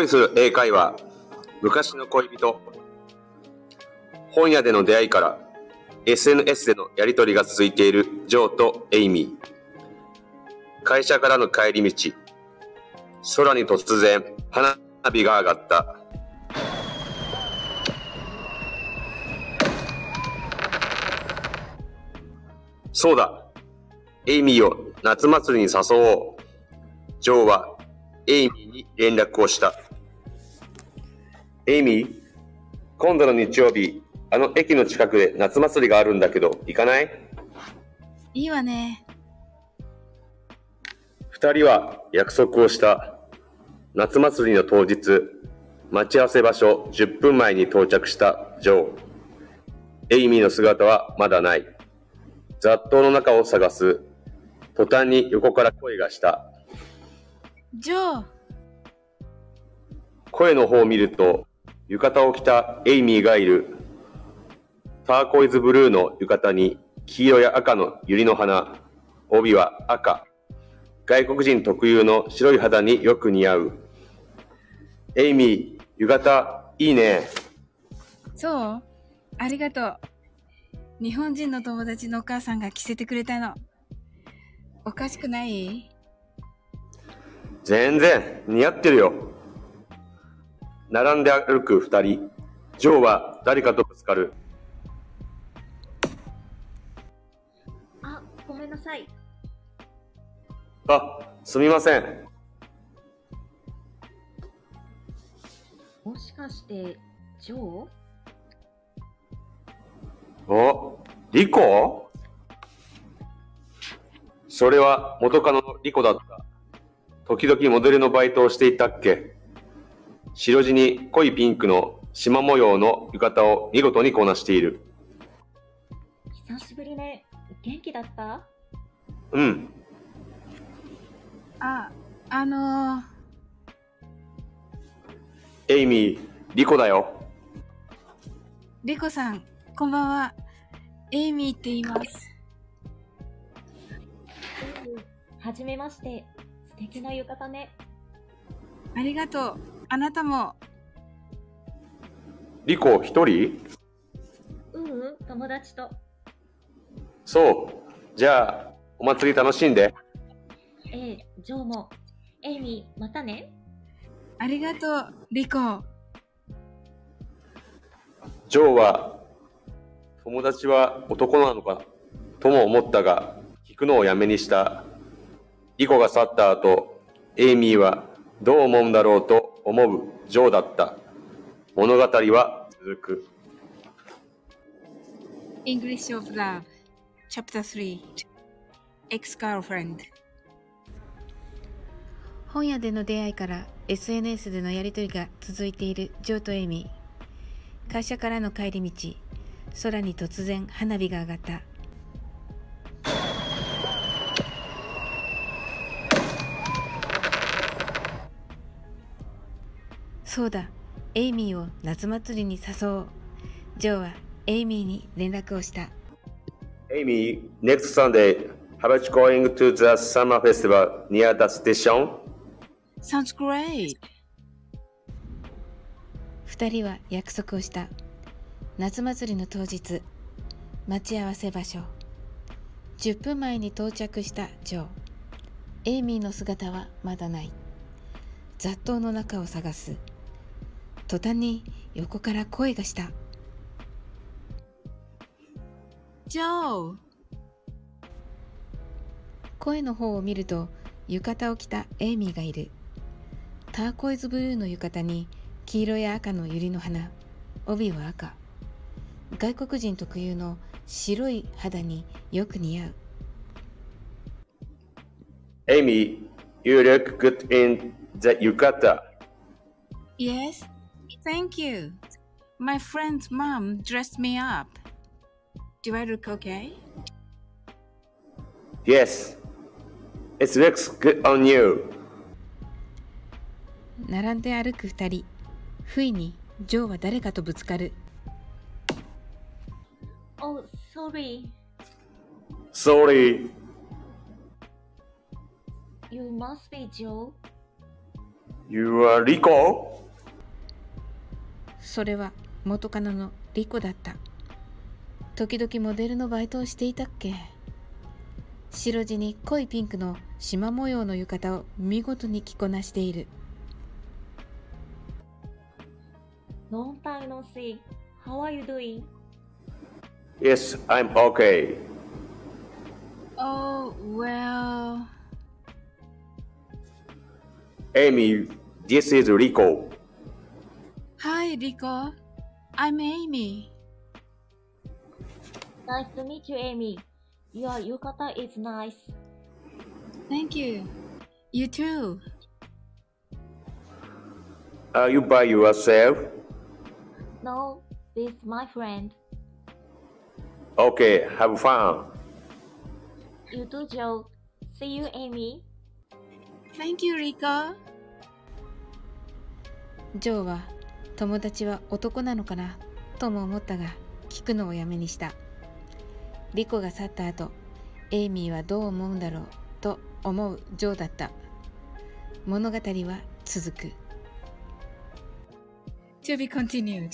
恋する英会話、昔の恋人、本屋での出会いから SNS でのやりとりが続いているジョーとエイミー。会社からの帰り道、空に突然花火が上がった。そうだ。エイミーを夏祭りに誘おう。ジョーはエイミーに連絡をした。エイミー、今度の日曜日、あの駅の近くで夏祭りがあるんだけど、行かない？いいわね。二人は約束をした。夏祭りの当日、待ち合わせ場所10分前に到着したジョー。エイミーの姿はまだない。雑踏の中を探す。途端に横から声がした。ジョー、声の方を見ると、浴衣を着たエイミーがいる。ターコイズブルーの浴衣に黄色や赤の百合の花。帯は赤。外国人特有の白い肌によく似合う。エイミー、浴衣、いいね。そう？ありがとう。日本人の友達のお母さんが着せてくれたの。おかしくない？全然、似合ってるよ。並んで歩く二人。ジョーは誰かとぶつかる。あ、ごめんなさい。あ、すみません。もしかして、ジョー？お、リコ？それは元カノのリコだった。時々モデルのバイトをしていたっけ？白地に濃いピンクの縞模様の浴衣を見事にこなしている。久しぶりね。元気だった？うん。あ、あのー、エイミー、リコだよ。リコさん、こんばんは。エイミーって言います。はじめまして。素敵な浴衣ね。ありがとう。あなたも。リコ一人？ううん、友達と。そう。じゃあ、お祭り楽しんで。ええ、ジョーも。エイミー、またね。ありがとう、リコ。ジョーは、友達は男なのか？とも思ったが、聞くのをやめにした。リコが去った後、エイミーはどう思うんだろうと思うジョーだった。物語は続く。English of Love Chapter 3 Ex-Girlfriend 本屋での出会いから SNS でのやりとりが続いているジョーとエイミー会社からの帰り道空に突然花火が上がったそうだエイミーを夏祭りに誘おうジョーはエイミーに連絡をした。Amy, next Sunday, how about you going to the summer festival near the station? Sounds great! 二人は約束をした。夏祭りの当日、待ち合わせ場所。10分前に到着したジョー。エイミーの姿はまだない。雑踏の中を探す。途端に横から声がした。ジョー声の方を見ると浴衣を着たエイミーがいる。ターコイズブルーの浴衣に黄色や赤の百合の花。帯は赤。外国人特有の白い肌によく似合う。Amy, you look good in the yukata. Yes, thank you. My friend's mom dressed me up. Do I look okay? Yes, it looks good on you. 並んで歩く二人不意にジョーは誰かとぶつかる Oh, sorry. Sorry. You must be Joe. You are Rico? それは元カノのリコだった時々モデルのバイトをしていたっけ白地に濃いピンクの縞模様の浴衣を見事に着こなしている「ノンタイノシー」How are you doing? Yes, I'm okay. Oh, well. Amy, this is Rico. Hi Rico I'm Amy Nice to meet you, Amy. Your yukata is nice. Thank you You too Are you by yourself? No, with my friend. Okay, have fun. You too, Joe. See you, Amy. Thank you, Rico. ジョーは 友達は男なのかな？とも思ったが聞くのをやめにした。リコが去った後、エイミーはどう思うんだろうと思うジョーだった。物語は続く。To be continued.